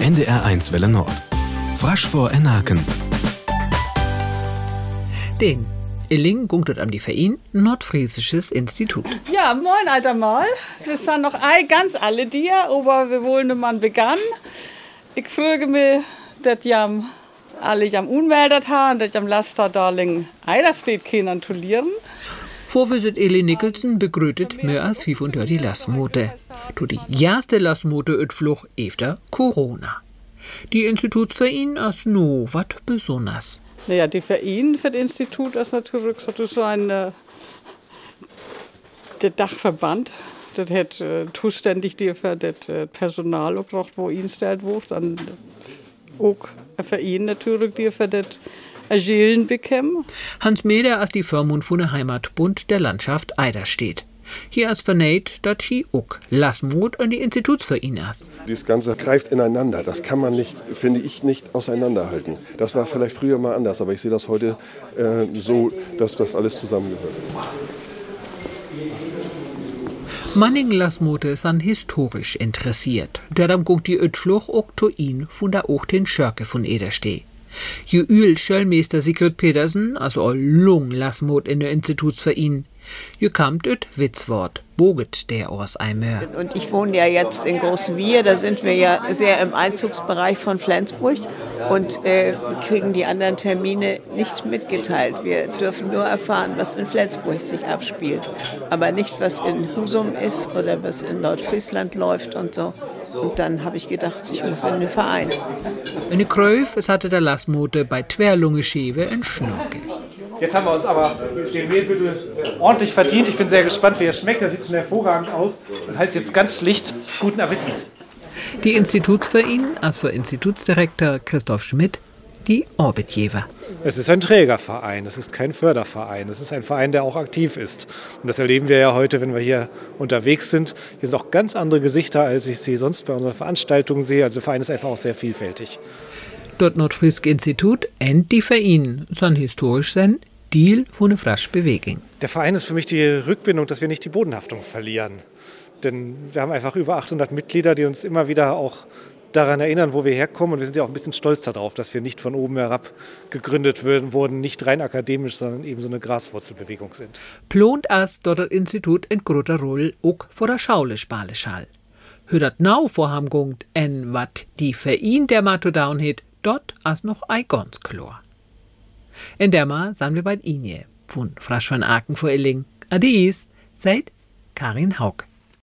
NDR1 Welle Nord. Frasch vor Enaken. Den Illing gunktet am die Verein Nordfriesisches Institut. Ja, moin, alter Mal. Wir sind noch ei ganz alle dir, aber wir wollen man begann. Ich füge mir, dass jam alle jam unmeldet haben, dass jam Laster darling ei, das steht keinen tulieren. Vorwisit Eli Nicholson begrüßet mehr als 500 die Lassmote. Tu die erste Lassmote utfluch efter Corona. Die Institutsverein as no wat besonders. Naja, die Verein für das Institut ist natürlich so ein äh, der Dachverband. Das hat äh, zuständig die für das äh, Personal gebracht, wo ihn stellt wird. Dann auch ein Verein natürlich, die für das Agilen bekämen. Hans Meder als die Firmund von der Heimatbund der Landschaft Eider steht. Hier ist vernäht, dass hi uck Lassmut an die Institutsverein Dieses Ganze greift ineinander. Das kann man nicht, finde ich, nicht auseinanderhalten. Das war vielleicht früher mal anders, aber ich sehe das heute äh, so, dass das alles zusammengehört. Manning Lassmote san historisch interessiert. Darum guckt die Ötfluch auch to ihn von der auch den Schörke von Edersteh. Je Öl Schöllmeister Sigrid Pedersen, also all lung Lassmut in der Institutsverein. Je kamt üt Witzwort, boget der aus Eimör. Und ich wohne ja jetzt in Großwier, da sind wir ja sehr im Einzugsbereich von Flensburg und äh, kriegen die anderen Termine nicht mitgeteilt. Wir dürfen nur erfahren, was in Flensburg sich abspielt, aber nicht, was in Husum ist oder was in Nordfriesland läuft und so. Und dann habe ich gedacht, ich muss in den Verein. In Kröf, es hatte der Lassmote bei Twerlunge Schewe in Schnorke. Jetzt haben wir uns aber den Mehlbüttel ordentlich verdient. Ich bin sehr gespannt, wie er schmeckt. Er sieht schon hervorragend aus und halt jetzt ganz schlicht guten Appetit. Die Institutsverein, als für Institutsdirektor Christoph Schmidt, die Orbitjewer. Es ist ein Trägerverein, es ist kein Förderverein, es ist ein Verein, der auch aktiv ist. Und das erleben wir ja heute, wenn wir hier unterwegs sind. Hier sind auch ganz andere Gesichter, als ich sie sonst bei unseren Veranstaltungen sehe. Also der Verein ist einfach auch sehr vielfältig. Dort Nordfrisk Institut end die Verein, san historisch sein Deal von der Frasch Bewegung. Der Verein ist für mich die Rückbindung, dass wir nicht die Bodenhaftung verlieren. Denn wir haben einfach über 800 Mitglieder, die uns immer wieder auch daran erinnern, wo wir herkommen. Und wir sind ja auch ein bisschen stolz darauf, dass wir nicht von oben herab gegründet wurden, nicht rein akademisch, sondern eben so eine Graswurzelbewegung sind. Plont as dort das Institut in großer Rolle auch vor der Schaule Spaleschall. Hört nau vorham gungt en wat die Verein der Matodown het, dort as noch ei ganz. In der Ma sind wir bei Inje, von Frasch von Aken vor Illing. Adies, seid Karin Haug.